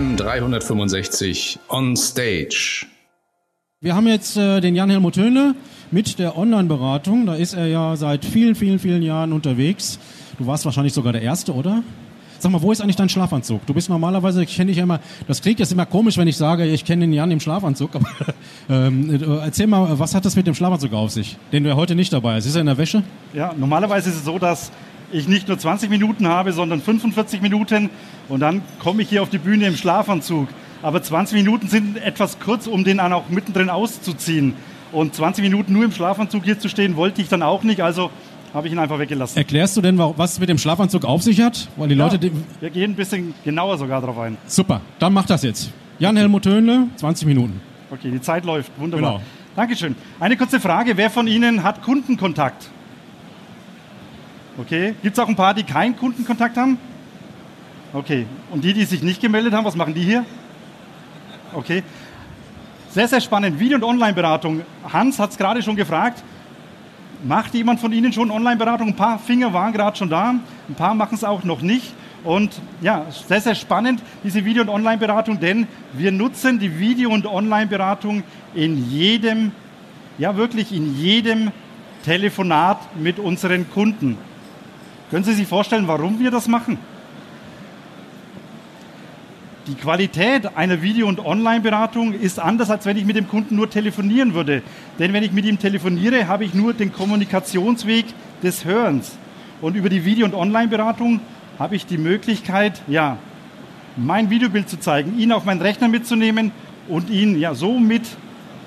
AM 365 on Stage. Wir haben jetzt äh, den Jan-Helmut Höhne mit der Online-Beratung. Da ist er ja seit vielen, vielen, vielen Jahren unterwegs. Du warst wahrscheinlich sogar der Erste, oder? Sag mal, wo ist eigentlich dein Schlafanzug? Du bist normalerweise, ich kenne dich ja immer, das klingt jetzt immer komisch, wenn ich sage, ich kenne den Jan im Schlafanzug, aber ähm, äh, erzähl mal, was hat das mit dem Schlafanzug auf sich, den du ja heute nicht dabei hast? Ist er in der Wäsche? Ja, normalerweise ist es so, dass ich nicht nur 20 Minuten habe, sondern 45 Minuten und dann komme ich hier auf die Bühne im Schlafanzug. Aber 20 Minuten sind etwas kurz, um den dann auch mittendrin auszuziehen. Und 20 Minuten nur im Schlafanzug hier zu stehen, wollte ich dann auch nicht. Also habe ich ihn einfach weggelassen. Erklärst du denn, was es mit dem Schlafanzug auf sich hat? Weil die ja, Leute. Wir gehen ein bisschen genauer sogar darauf ein. Super, dann mach das jetzt. Jan-Helmut Höhnle, 20 Minuten. Okay, die Zeit läuft. Wunderbar. Genau. Dankeschön. Eine kurze Frage: Wer von Ihnen hat Kundenkontakt? Okay. Gibt es auch ein paar, die keinen Kundenkontakt haben? Okay. Und die, die sich nicht gemeldet haben, was machen die hier? Okay. Sehr, sehr spannend. Video- und Online-Beratung. Hans hat es gerade schon gefragt. Macht jemand von Ihnen schon Online-Beratung? Ein paar Finger waren gerade schon da, ein paar machen es auch noch nicht. Und ja, sehr, sehr spannend, diese Video- und Online-Beratung, denn wir nutzen die Video- und Online-Beratung in jedem, ja wirklich in jedem Telefonat mit unseren Kunden. Können Sie sich vorstellen, warum wir das machen? Die Qualität einer Video- und Online-Beratung ist anders, als wenn ich mit dem Kunden nur telefonieren würde. Denn wenn ich mit ihm telefoniere, habe ich nur den Kommunikationsweg des Hörens. Und über die Video- und Online-Beratung habe ich die Möglichkeit, ja, mein Videobild zu zeigen, ihn auf meinen Rechner mitzunehmen und ihn ja somit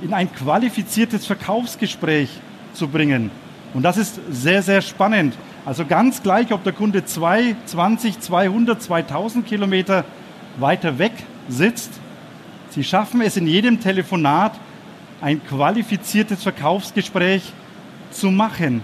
in ein qualifiziertes Verkaufsgespräch zu bringen. Und das ist sehr, sehr spannend. Also ganz gleich, ob der Kunde 2, 20, 200, 2000 Kilometer weiter weg sitzt. Sie schaffen es in jedem Telefonat, ein qualifiziertes Verkaufsgespräch zu machen,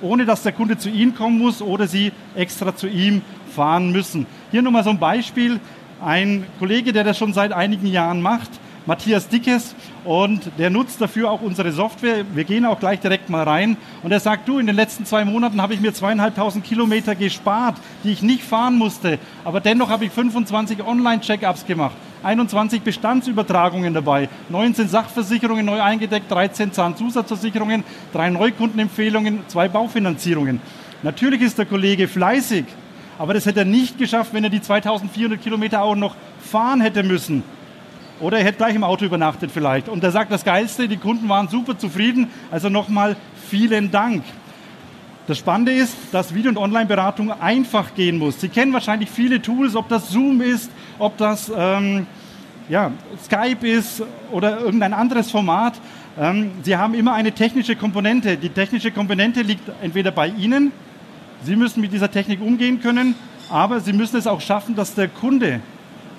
ohne dass der Kunde zu Ihnen kommen muss oder Sie extra zu ihm fahren müssen. Hier nochmal so ein Beispiel. Ein Kollege, der das schon seit einigen Jahren macht, Matthias Dickes und der nutzt dafür auch unsere Software. Wir gehen auch gleich direkt mal rein und er sagt, du, in den letzten zwei Monaten habe ich mir zweieinhalbtausend Kilometer gespart, die ich nicht fahren musste, aber dennoch habe ich 25 Online-Check-ups gemacht. 21 Bestandsübertragungen dabei, 19 Sachversicherungen neu eingedeckt, 13 Zahnzusatzversicherungen, drei Neukundenempfehlungen, zwei Baufinanzierungen. Natürlich ist der Kollege fleißig, aber das hätte er nicht geschafft, wenn er die 2400 Kilometer auch noch fahren hätte müssen. Oder er hätte gleich im Auto übernachtet vielleicht. Und er sagt, das Geilste, die Kunden waren super zufrieden. Also nochmal vielen Dank. Das Spannende ist, dass Video- und Online-Beratung einfach gehen muss. Sie kennen wahrscheinlich viele Tools, ob das Zoom ist, ob das ähm, ja, Skype ist oder irgendein anderes Format. Ähm, Sie haben immer eine technische Komponente. Die technische Komponente liegt entweder bei Ihnen, Sie müssen mit dieser Technik umgehen können, aber Sie müssen es auch schaffen, dass der Kunde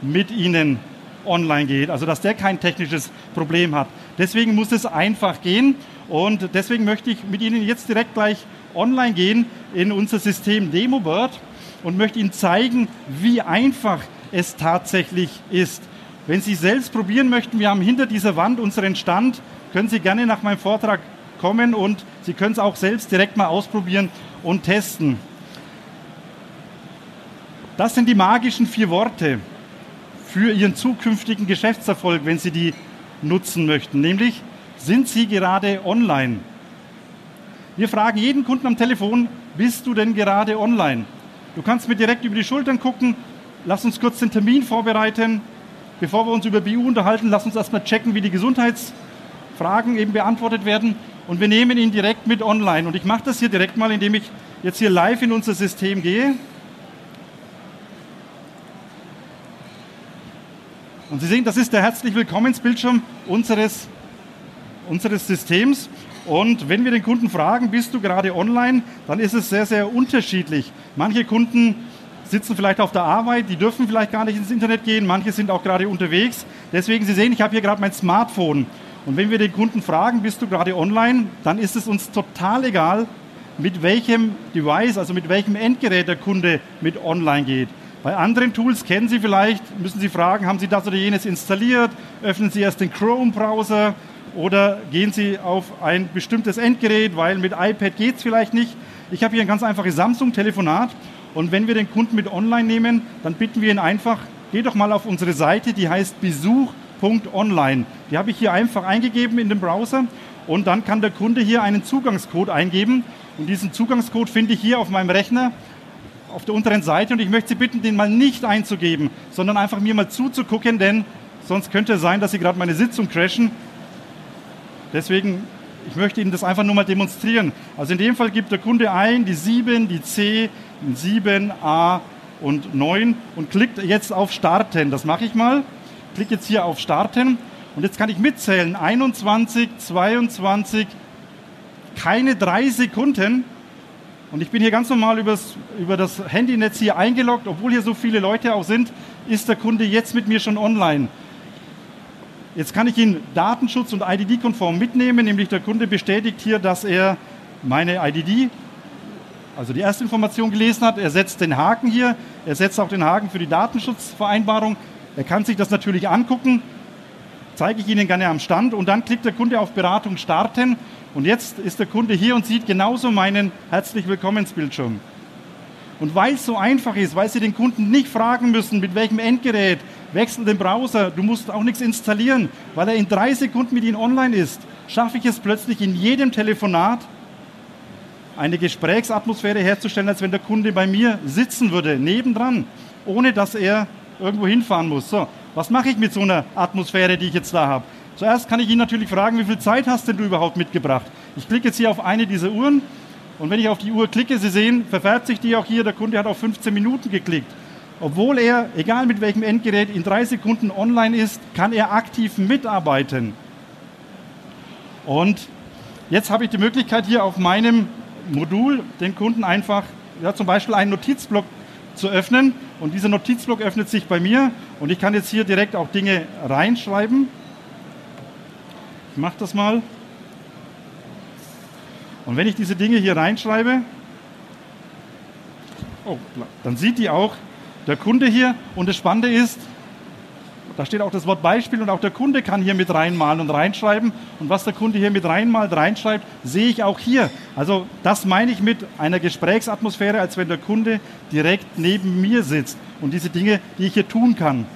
mit Ihnen online geht, also dass der kein technisches Problem hat. Deswegen muss es einfach gehen und deswegen möchte ich mit Ihnen jetzt direkt gleich online gehen in unser System DemoBird und möchte Ihnen zeigen, wie einfach es tatsächlich ist. Wenn Sie selbst probieren möchten, wir haben hinter dieser Wand unseren Stand, können Sie gerne nach meinem Vortrag kommen und Sie können es auch selbst direkt mal ausprobieren und testen. Das sind die magischen vier Worte für Ihren zukünftigen Geschäftserfolg, wenn Sie die nutzen möchten. Nämlich, sind Sie gerade online? Wir fragen jeden Kunden am Telefon, bist du denn gerade online? Du kannst mir direkt über die Schultern gucken, lass uns kurz den Termin vorbereiten. Bevor wir uns über BU unterhalten, lass uns erstmal checken, wie die Gesundheitsfragen eben beantwortet werden. Und wir nehmen ihn direkt mit online. Und ich mache das hier direkt mal, indem ich jetzt hier live in unser System gehe. Und Sie sehen, das ist der herzlich Willkommensbildschirm unseres, unseres Systems. Und wenn wir den Kunden fragen, bist du gerade online, dann ist es sehr, sehr unterschiedlich. Manche Kunden sitzen vielleicht auf der Arbeit, die dürfen vielleicht gar nicht ins Internet gehen, manche sind auch gerade unterwegs. Deswegen, Sie sehen, ich habe hier gerade mein Smartphone. Und wenn wir den Kunden fragen, bist du gerade online, dann ist es uns total egal, mit welchem Device, also mit welchem Endgerät der Kunde mit online geht. Bei anderen Tools kennen Sie vielleicht, müssen Sie fragen, haben Sie das oder jenes installiert? Öffnen Sie erst den Chrome-Browser oder gehen Sie auf ein bestimmtes Endgerät, weil mit iPad geht es vielleicht nicht. Ich habe hier ein ganz einfaches Samsung-Telefonat und wenn wir den Kunden mit online nehmen, dann bitten wir ihn einfach, geh doch mal auf unsere Seite, die heißt besuch.online. Die habe ich hier einfach eingegeben in dem Browser und dann kann der Kunde hier einen Zugangscode eingeben und diesen Zugangscode finde ich hier auf meinem Rechner auf der unteren Seite und ich möchte Sie bitten, den mal nicht einzugeben, sondern einfach mir mal zuzugucken, denn sonst könnte es sein, dass Sie gerade meine Sitzung crashen. Deswegen, ich möchte Ihnen das einfach nur mal demonstrieren. Also in dem Fall gibt der Kunde ein, die 7, die C, 7, A und 9 und klickt jetzt auf Starten. Das mache ich mal. Klicke jetzt hier auf Starten und jetzt kann ich mitzählen. 21, 22, keine drei Sekunden und ich bin hier ganz normal übers, über das Handynetz hier eingeloggt, obwohl hier so viele Leute auch sind, ist der Kunde jetzt mit mir schon online. Jetzt kann ich ihn datenschutz- und IDD-konform mitnehmen, nämlich der Kunde bestätigt hier, dass er meine IDD, also die erste Information gelesen hat. Er setzt den Haken hier, er setzt auch den Haken für die Datenschutzvereinbarung. Er kann sich das natürlich angucken, zeige ich Ihnen gerne am Stand und dann klickt der Kunde auf Beratung starten und jetzt ist der Kunde hier und sieht genauso meinen Herzlich Willkommensbildschirm. Und weil es so einfach ist, weil Sie den Kunden nicht fragen müssen, mit welchem Endgerät, wechsel den Browser, du musst auch nichts installieren, weil er in drei Sekunden mit Ihnen online ist, schaffe ich es plötzlich in jedem Telefonat eine Gesprächsatmosphäre herzustellen, als wenn der Kunde bei mir sitzen würde, nebendran, ohne dass er irgendwo hinfahren muss. So, was mache ich mit so einer Atmosphäre, die ich jetzt da habe? Zuerst kann ich ihn natürlich fragen, wie viel Zeit hast denn du überhaupt mitgebracht? Ich klicke jetzt hier auf eine dieser Uhren und wenn ich auf die Uhr klicke, Sie sehen, verfärbt sich die auch hier, der Kunde hat auf 15 Minuten geklickt. Obwohl er, egal mit welchem Endgerät, in drei Sekunden online ist, kann er aktiv mitarbeiten. Und jetzt habe ich die Möglichkeit hier auf meinem Modul den Kunden einfach ja, zum Beispiel einen Notizblock zu öffnen. Und dieser Notizblock öffnet sich bei mir und ich kann jetzt hier direkt auch Dinge reinschreiben. Ich mache das mal. Und wenn ich diese Dinge hier reinschreibe, oh, dann sieht die auch der Kunde hier. Und das Spannende ist, da steht auch das Wort Beispiel und auch der Kunde kann hier mit reinmalen und reinschreiben. Und was der Kunde hier mit reinmalt, reinschreibt, sehe ich auch hier. Also das meine ich mit einer Gesprächsatmosphäre, als wenn der Kunde direkt neben mir sitzt und diese Dinge, die ich hier tun kann.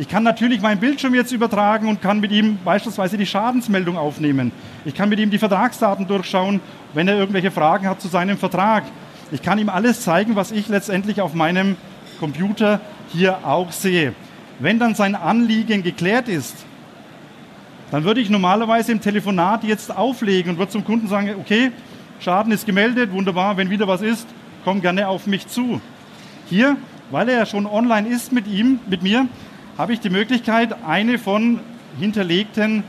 Ich kann natürlich meinen Bildschirm jetzt übertragen und kann mit ihm beispielsweise die Schadensmeldung aufnehmen. Ich kann mit ihm die Vertragsdaten durchschauen, wenn er irgendwelche Fragen hat zu seinem Vertrag. Ich kann ihm alles zeigen, was ich letztendlich auf meinem Computer hier auch sehe. Wenn dann sein Anliegen geklärt ist, dann würde ich normalerweise im Telefonat jetzt auflegen und würde zum Kunden sagen, okay, Schaden ist gemeldet, wunderbar, wenn wieder was ist, komm gerne auf mich zu. Hier, weil er ja schon online ist mit ihm, mit mir, habe ich die Möglichkeit, eine von hinterlegten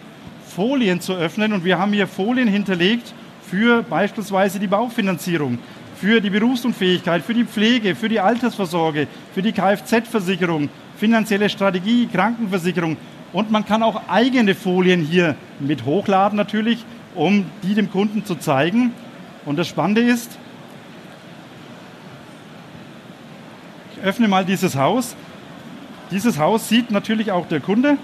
Folien zu öffnen. Und wir haben hier Folien hinterlegt für beispielsweise die Baufinanzierung, für die Berufsunfähigkeit, für die Pflege, für die Altersvorsorge, für die Kfz-Versicherung, finanzielle Strategie, Krankenversicherung. Und man kann auch eigene Folien hier mit hochladen natürlich, um die dem Kunden zu zeigen. Und das Spannende ist, ich öffne mal dieses Haus dieses Haus sieht natürlich auch der Kunde.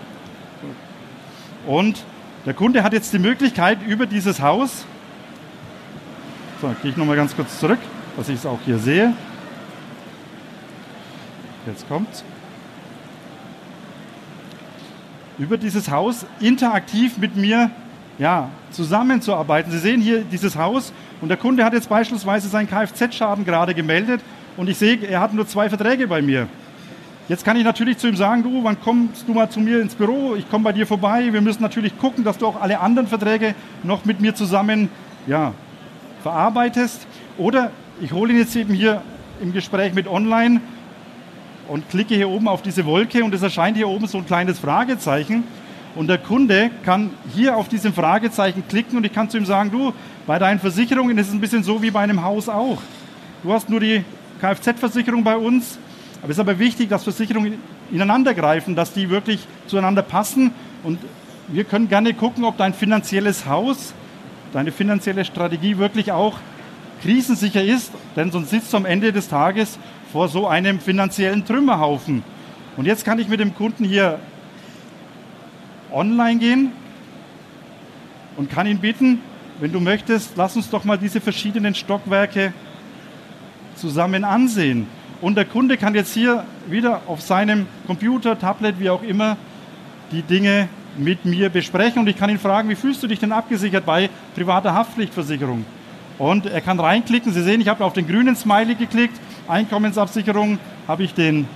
Und der Kunde hat jetzt die Möglichkeit, über dieses Haus, so, gehe ich nochmal ganz kurz zurück, dass ich es auch hier sehe. Jetzt kommt's. Über dieses Haus interaktiv mit mir ja, zusammenzuarbeiten. Sie sehen hier dieses Haus und der Kunde hat jetzt beispielsweise seinen Kfz-Schaden gerade gemeldet und ich sehe, er hat nur zwei Verträge bei mir. Jetzt kann ich natürlich zu ihm sagen, du, wann kommst du mal zu mir ins Büro? Ich komme bei dir vorbei. Wir müssen natürlich gucken, dass du auch alle anderen Verträge noch mit mir zusammen ja, verarbeitest. Oder ich hole ihn jetzt eben hier im Gespräch mit online und klicke hier oben auf diese Wolke und es erscheint hier oben so ein kleines Fragezeichen. Und der Kunde kann hier auf diesem Fragezeichen klicken und ich kann zu ihm sagen, du, bei deinen Versicherungen ist es ein bisschen so wie bei einem Haus auch. Du hast nur die Kfz-Versicherung bei uns, aber es ist aber wichtig, dass Versicherungen ineinander greifen, dass die wirklich zueinander passen. Und wir können gerne gucken, ob dein finanzielles Haus, deine finanzielle Strategie wirklich auch krisensicher ist, denn sonst sitzt du am Ende des Tages vor so einem finanziellen Trümmerhaufen. Und jetzt kann ich mit dem Kunden hier online gehen und kann ihn bitten, wenn du möchtest, lass uns doch mal diese verschiedenen Stockwerke zusammen ansehen. Und der Kunde kann jetzt hier wieder auf seinem Computer, Tablet, wie auch immer, die Dinge mit mir besprechen und ich kann ihn fragen, wie fühlst du dich denn abgesichert bei privater Haftpflichtversicherung? Und er kann reinklicken. Sie sehen, ich habe auf den grünen Smiley geklickt. Einkommensabsicherung habe ich den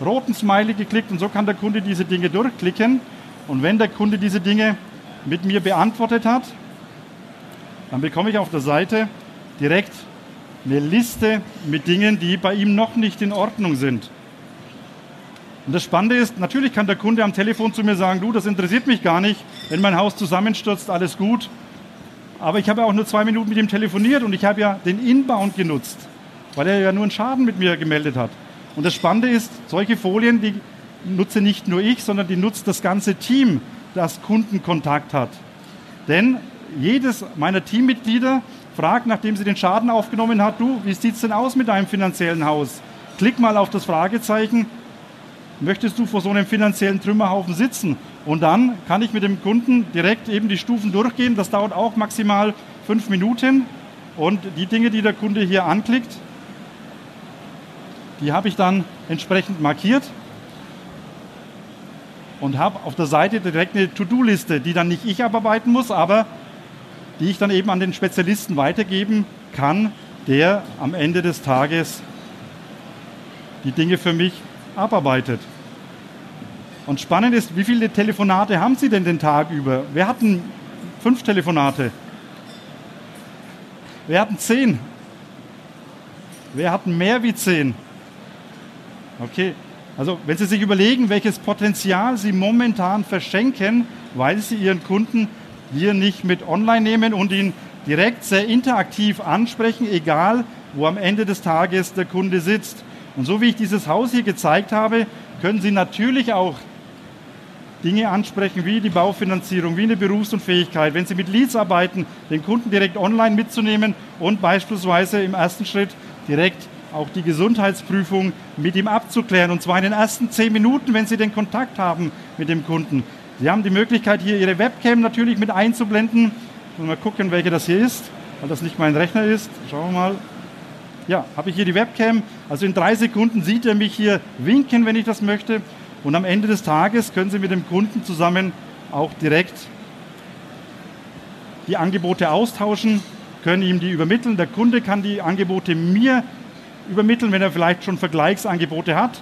roten Smiley geklickt und so kann der Kunde diese Dinge durchklicken. Und wenn der Kunde diese Dinge mit mir beantwortet hat, dann bekomme ich auf der Seite direkt eine Liste mit Dingen, die bei ihm noch nicht in Ordnung sind. Und das Spannende ist, natürlich kann der Kunde am Telefon zu mir sagen, du, das interessiert mich gar nicht, wenn mein Haus zusammenstürzt, alles gut. Aber ich habe auch nur zwei Minuten mit ihm telefoniert und ich habe ja den Inbound genutzt, weil er ja nur einen Schaden mit mir gemeldet hat. Und das Spannende ist, solche Folien, die nutze nicht nur ich, sondern die nutzt das ganze Team, das Kundenkontakt hat. Denn jedes meiner Teammitglieder fragt, nachdem sie den Schaden aufgenommen hat, du, wie sieht es denn aus mit deinem finanziellen Haus? Klick mal auf das Fragezeichen möchtest du vor so einem finanziellen Trümmerhaufen sitzen? Und dann kann ich mit dem Kunden direkt eben die Stufen durchgehen. Das dauert auch maximal fünf Minuten. Und die Dinge, die der Kunde hier anklickt, die habe ich dann entsprechend markiert und habe auf der Seite direkt eine To-Do-Liste, die dann nicht ich abarbeiten muss, aber die ich dann eben an den Spezialisten weitergeben kann, der am Ende des Tages die Dinge für mich abarbeitet. Und spannend ist, wie viele Telefonate haben Sie denn den Tag über? Wir hatten fünf Telefonate. Wir hatten zehn. Wer hatten mehr wie zehn? Okay, also wenn Sie sich überlegen, welches Potenzial Sie momentan verschenken, weil Sie Ihren Kunden hier nicht mit online nehmen und ihn direkt sehr interaktiv ansprechen, egal wo am Ende des Tages der Kunde sitzt. Und so wie ich dieses Haus hier gezeigt habe, können Sie natürlich auch Dinge ansprechen wie die Baufinanzierung, wie eine Berufsunfähigkeit, wenn Sie mit Leads arbeiten, den Kunden direkt online mitzunehmen und beispielsweise im ersten Schritt direkt auch die Gesundheitsprüfung mit ihm abzuklären. Und zwar in den ersten zehn Minuten, wenn Sie den Kontakt haben mit dem Kunden. Sie haben die Möglichkeit, hier Ihre Webcam natürlich mit einzublenden. Mal gucken, welche das hier ist, weil das nicht mein Rechner ist. Schauen wir mal. Ja, habe ich hier die Webcam. Also in drei Sekunden sieht er mich hier winken, wenn ich das möchte. Und am Ende des Tages können Sie mit dem Kunden zusammen auch direkt die Angebote austauschen, können ihm die übermitteln. Der Kunde kann die Angebote mir übermitteln, wenn er vielleicht schon Vergleichsangebote hat.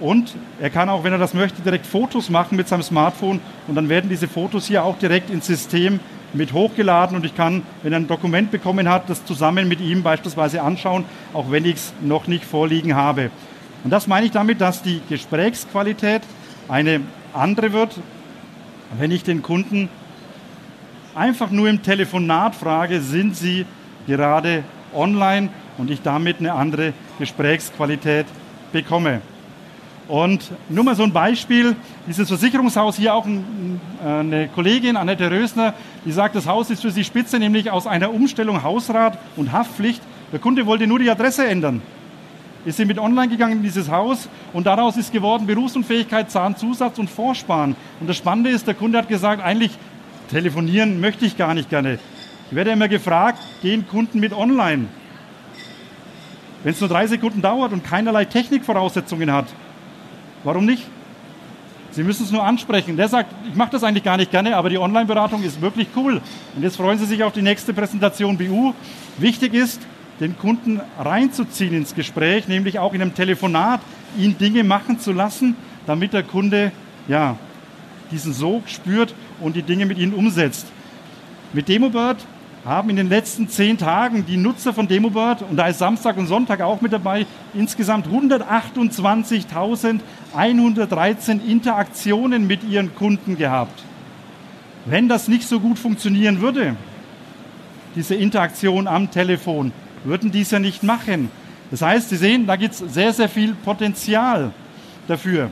Und er kann auch, wenn er das möchte, direkt Fotos machen mit seinem Smartphone und dann werden diese Fotos hier auch direkt ins System mit hochgeladen und ich kann, wenn er ein Dokument bekommen hat, das zusammen mit ihm beispielsweise anschauen, auch wenn ich es noch nicht vorliegen habe. Und das meine ich damit, dass die Gesprächsqualität eine andere wird, wenn ich den Kunden einfach nur im Telefonat frage, sind Sie gerade online und ich damit eine andere Gesprächsqualität bekomme. Und nur mal so ein Beispiel, dieses Versicherungshaus hier auch eine Kollegin, Annette Rösner, die sagt, das Haus ist für sie spitze, nämlich aus einer Umstellung Hausrat und Haftpflicht. Der Kunde wollte nur die Adresse ändern ist sie mit online gegangen in dieses Haus und daraus ist geworden Berufsunfähigkeit, Zahnzusatz und Vorsparen. Und das Spannende ist, der Kunde hat gesagt, eigentlich telefonieren möchte ich gar nicht gerne. Ich werde immer gefragt, gehen Kunden mit online? Wenn es nur drei Sekunden dauert und keinerlei Technikvoraussetzungen hat, warum nicht? Sie müssen es nur ansprechen. Der sagt, ich mache das eigentlich gar nicht gerne, aber die Online-Beratung ist wirklich cool. Und jetzt freuen Sie sich auf die nächste Präsentation BU. Wichtig ist, den Kunden reinzuziehen ins Gespräch, nämlich auch in einem Telefonat, ihn Dinge machen zu lassen, damit der Kunde ja, diesen Sog spürt und die Dinge mit ihnen umsetzt. Mit DemoBird haben in den letzten zehn Tagen die Nutzer von DemoBird, und da ist Samstag und Sonntag auch mit dabei, insgesamt 128.113 Interaktionen mit ihren Kunden gehabt. Wenn das nicht so gut funktionieren würde, diese Interaktion am Telefon, würden dies ja nicht machen. Das heißt, Sie sehen, da gibt es sehr, sehr viel Potenzial dafür.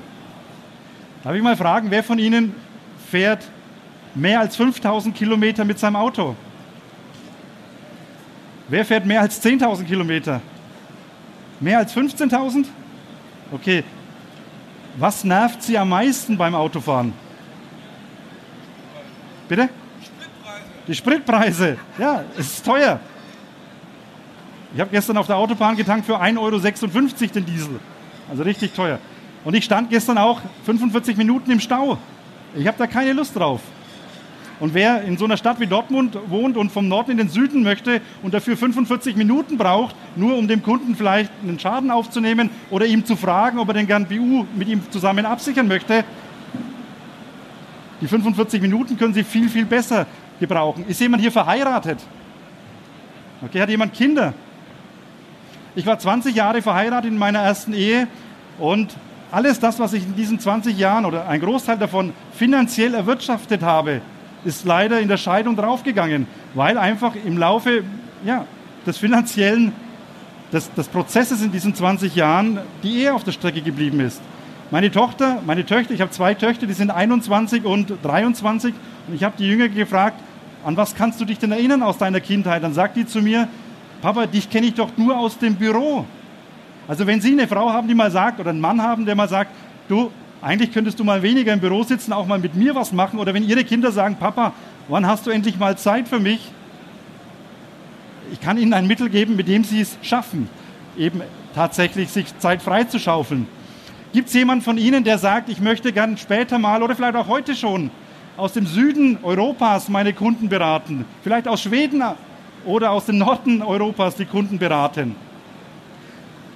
Darf ich mal fragen, wer von Ihnen fährt mehr als 5000 Kilometer mit seinem Auto? Wer fährt mehr als 10.000 Kilometer? Mehr als 15.000? Okay. Was nervt Sie am meisten beim Autofahren? Bitte? Die Spritpreise. Die Spritpreise. Ja, es ist teuer. Ich habe gestern auf der Autobahn getankt für 1,56 Euro den Diesel. Also richtig teuer. Und ich stand gestern auch 45 Minuten im Stau. Ich habe da keine Lust drauf. Und wer in so einer Stadt wie Dortmund wohnt und vom Norden in den Süden möchte und dafür 45 Minuten braucht, nur um dem Kunden vielleicht einen Schaden aufzunehmen oder ihm zu fragen, ob er den gern BU mit ihm zusammen absichern möchte, die 45 Minuten können Sie viel, viel besser gebrauchen. Ist jemand hier verheiratet? Okay, hat jemand Kinder? Ich war 20 Jahre verheiratet in meiner ersten Ehe und alles das, was ich in diesen 20 Jahren oder ein Großteil davon finanziell erwirtschaftet habe, ist leider in der Scheidung draufgegangen, weil einfach im Laufe ja, des finanziellen, des, des Prozesses in diesen 20 Jahren die Ehe auf der Strecke geblieben ist. Meine Tochter, meine Töchter, ich habe zwei Töchter, die sind 21 und 23 und ich habe die Jünger gefragt, an was kannst du dich denn erinnern aus deiner Kindheit? Dann sagt die zu mir, Papa, dich kenne ich doch nur aus dem Büro. Also wenn Sie eine Frau haben, die mal sagt, oder einen Mann haben, der mal sagt, du, eigentlich könntest du mal weniger im Büro sitzen, auch mal mit mir was machen. Oder wenn ihre Kinder sagen, Papa, wann hast du endlich mal Zeit für mich? Ich kann ihnen ein Mittel geben, mit dem sie es schaffen, eben tatsächlich sich Zeit freizuschaufeln. Gibt es jemanden von Ihnen, der sagt, ich möchte gern später mal oder vielleicht auch heute schon aus dem Süden Europas meine Kunden beraten? Vielleicht aus Schweden oder aus dem Norden Europas die Kunden beraten?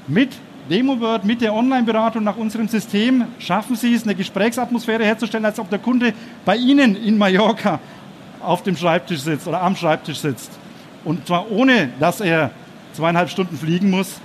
Mit DemoWord mit der Online-Beratung nach unserem System schaffen Sie es, eine Gesprächsatmosphäre herzustellen, als ob der Kunde bei Ihnen in Mallorca auf dem Schreibtisch sitzt oder am Schreibtisch sitzt. Und zwar ohne, dass er zweieinhalb Stunden fliegen muss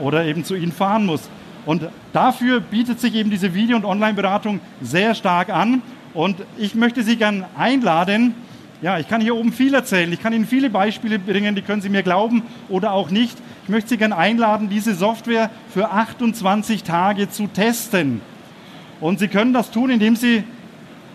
oder eben zu Ihnen fahren muss. Und dafür bietet sich eben diese Video- und Online-Beratung sehr stark an. Und ich möchte Sie gern einladen, ja, ich kann hier oben viel erzählen. Ich kann Ihnen viele Beispiele bringen, die können Sie mir glauben oder auch nicht. Ich möchte Sie gerne einladen, diese Software für 28 Tage zu testen. Und Sie können das tun, indem Sie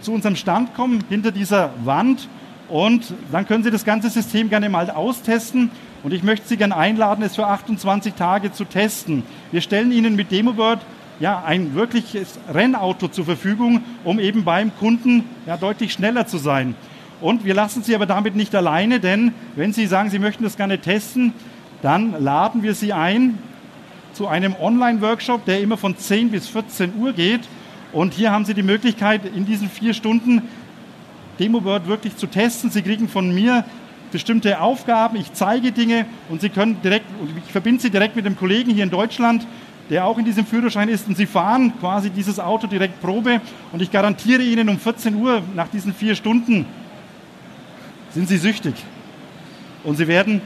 zu unserem Stand kommen, hinter dieser Wand. Und dann können Sie das ganze System gerne mal austesten. Und ich möchte Sie gerne einladen, es für 28 Tage zu testen. Wir stellen Ihnen mit DemoBird ja, ein wirkliches Rennauto zur Verfügung, um eben beim Kunden ja, deutlich schneller zu sein. Und wir lassen Sie aber damit nicht alleine, denn wenn Sie sagen, Sie möchten das gerne testen, dann laden wir Sie ein zu einem Online-Workshop, der immer von 10 bis 14 Uhr geht. Und hier haben Sie die Möglichkeit, in diesen vier Stunden DemoWord wirklich zu testen. Sie kriegen von mir bestimmte Aufgaben, ich zeige Dinge und Sie können direkt, ich verbinde Sie direkt mit dem Kollegen hier in Deutschland, der auch in diesem Führerschein ist und Sie fahren quasi dieses Auto direkt Probe und ich garantiere Ihnen um 14 Uhr nach diesen vier Stunden sind Sie süchtig. Und Sie werden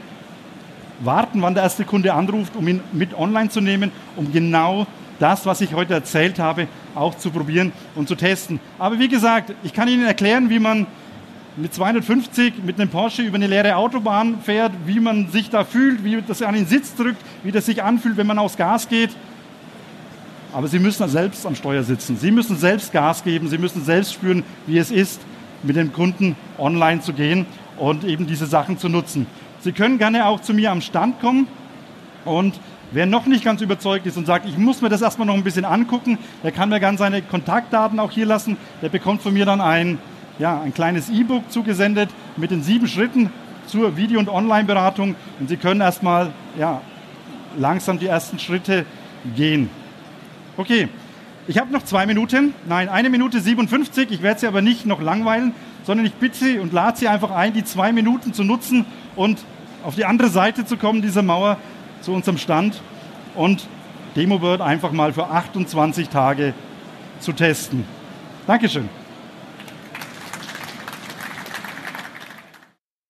warten, wann der erste Kunde anruft, um ihn mit online zu nehmen, um genau das, was ich heute erzählt habe, auch zu probieren und zu testen. Aber wie gesagt, ich kann Ihnen erklären, wie man mit 250 mit einem Porsche über eine leere Autobahn fährt, wie man sich da fühlt, wie das an den Sitz drückt, wie das sich anfühlt, wenn man aufs Gas geht. Aber Sie müssen selbst am Steuer sitzen. Sie müssen selbst Gas geben. Sie müssen selbst spüren, wie es ist, mit dem Kunden online zu gehen und eben diese Sachen zu nutzen. Sie können gerne auch zu mir am Stand kommen und wer noch nicht ganz überzeugt ist und sagt, ich muss mir das erstmal noch ein bisschen angucken, der kann mir gerne seine Kontaktdaten auch hier lassen. Der bekommt von mir dann ein, ja, ein kleines E-Book zugesendet mit den sieben Schritten zur Video- und Online-Beratung und Sie können erstmal ja, langsam die ersten Schritte gehen. Okay, ich habe noch zwei Minuten, nein, eine Minute 57. Ich werde Sie aber nicht noch langweilen, sondern ich bitte Sie und lade Sie einfach ein, die zwei Minuten zu nutzen und auf die andere Seite zu kommen, dieser Mauer, zu unserem Stand und DemoBird einfach mal für 28 Tage zu testen. Dankeschön.